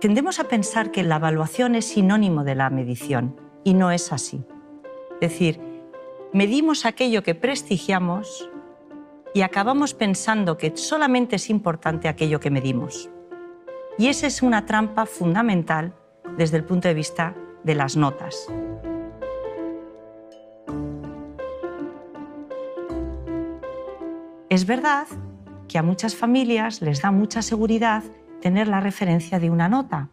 tendemos a pensar que la evaluación es sinónimo de la medición y no es así. Es decir, medimos aquello que prestigiamos y acabamos pensando que solamente es importante aquello que medimos. Y esa es una trampa fundamental desde el punto de vista de las notas. Es verdad que a muchas familias les da mucha seguridad tener la referencia de una nota.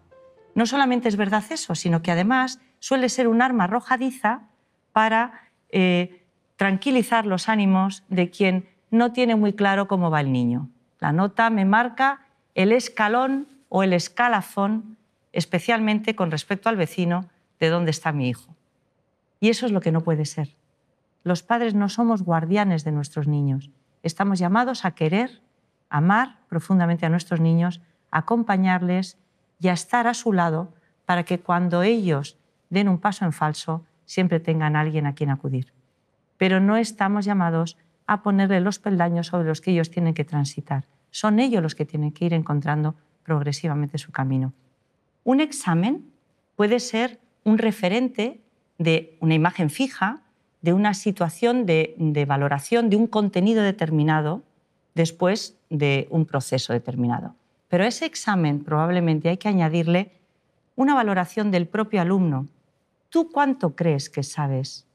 No solamente es verdad eso, sino que además suele ser un arma arrojadiza para eh, tranquilizar los ánimos de quien no tiene muy claro cómo va el niño. La nota me marca el escalón o el escalafón, especialmente con respecto al vecino, de dónde está mi hijo. Y eso es lo que no puede ser. Los padres no somos guardianes de nuestros niños. Estamos llamados a querer, amar profundamente a nuestros niños, acompañarles y a estar a su lado para que cuando ellos den un paso en falso siempre tengan alguien a quien acudir. Pero no estamos llamados a ponerle los peldaños sobre los que ellos tienen que transitar. Son ellos los que tienen que ir encontrando progresivamente su camino. Un examen puede ser un referente de una imagen fija, de una situación de, de, valoración de un contenido determinado después de un proceso determinado. Pero ese examen probablemente hay que añadirle una valoración del propio alumno. ¿Tú cuánto crees que sabes?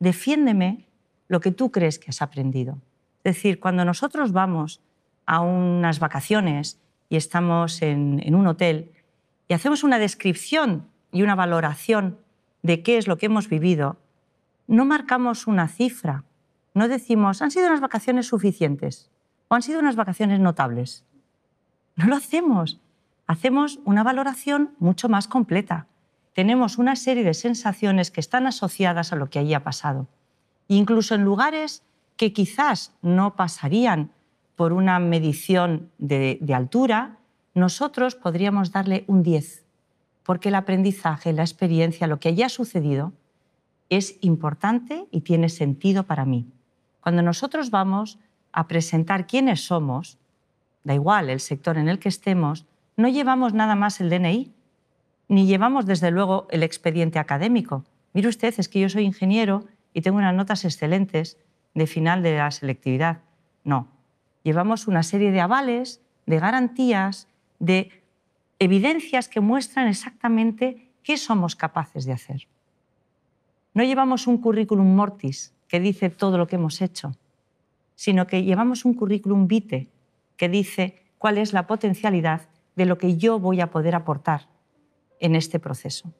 Defiéndeme lo que tú crees que has aprendido. Es decir, cuando nosotros vamos a unas vacaciones y estamos en, en un hotel y hacemos una descripción y una valoración de qué es lo que hemos vivido, no marcamos una cifra, no decimos, han sido unas vacaciones suficientes o han sido unas vacaciones notables. No lo hacemos. Hacemos una valoración mucho más completa. Tenemos una serie de sensaciones que están asociadas a lo que allí ha pasado incluso en lugares que quizás no pasarían por una medición de, altura, nosotros podríamos darle un 10, porque el aprendizaje, la experiencia, lo que haya sucedido, es importante y tiene sentido para mí. Cuando nosotros vamos a presentar quiénes somos, da igual el sector en el que estemos, no llevamos nada más el DNI, ni llevamos desde luego el expediente académico. Mire usted, es que yo soy ingeniero y tengo unas notas excelentes de final de la selectividad. No, llevamos una serie de avales, de garantías, de evidencias que muestran exactamente qué somos capaces de hacer. No llevamos un currículum mortis que dice todo lo que hemos hecho, sino que llevamos un currículum vitae que dice cuál es la potencialidad de lo que yo voy a poder aportar en este proceso.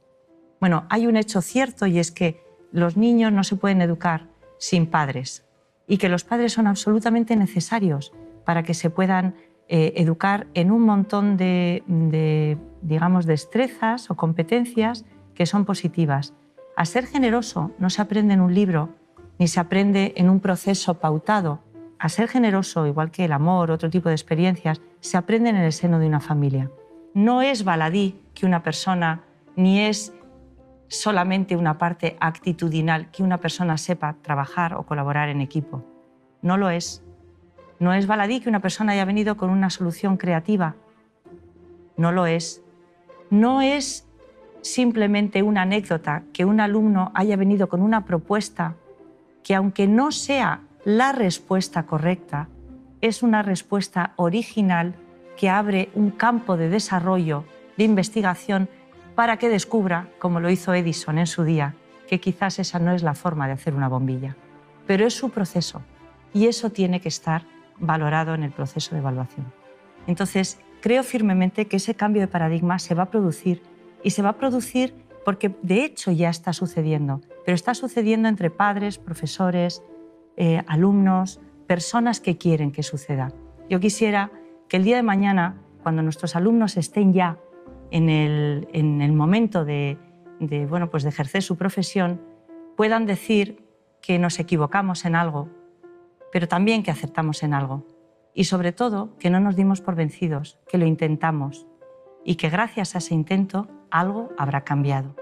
Bueno, hay un hecho cierto y es que los niños no se pueden educar sin padres y que los padres son absolutamente necesarios para que se puedan eh, educar en un montón de, de, digamos, destrezas o competencias que son positivas. A ser generoso no se aprende en un libro ni se aprende en un proceso pautado. A ser generoso, igual que el amor, otro tipo de experiencias, se aprenden en el seno de una familia. No es baladí que una persona, ni es solamente una parte actitudinal que una persona sepa trabajar o colaborar en equipo. No lo es. No es baladí que una persona haya venido con una solución creativa. No lo es. No es simplemente una anécdota que un alumno haya venido con una propuesta que aunque no sea la respuesta correcta, es una respuesta original que abre un campo de desarrollo, de investigación para que descubra, como lo hizo Edison en su día, que quizás esa no es la forma de hacer una bombilla, pero es su proceso y eso tiene que estar valorado en el proceso de evaluación. Entonces, creo firmemente que ese cambio de paradigma se va a producir y se va a producir porque de hecho ya está sucediendo, pero está sucediendo entre padres, profesores, eh, alumnos, personas que quieren que suceda. Yo quisiera que el día de mañana, cuando nuestros alumnos estén ya en el, momento de, bueno, pues de ejercer su profesión puedan decir que nos equivocamos en algo, pero también que acertamos en algo. Y sobre todo, que no nos dimos por vencidos, que lo intentamos y que gracias a ese intento algo habrá cambiado.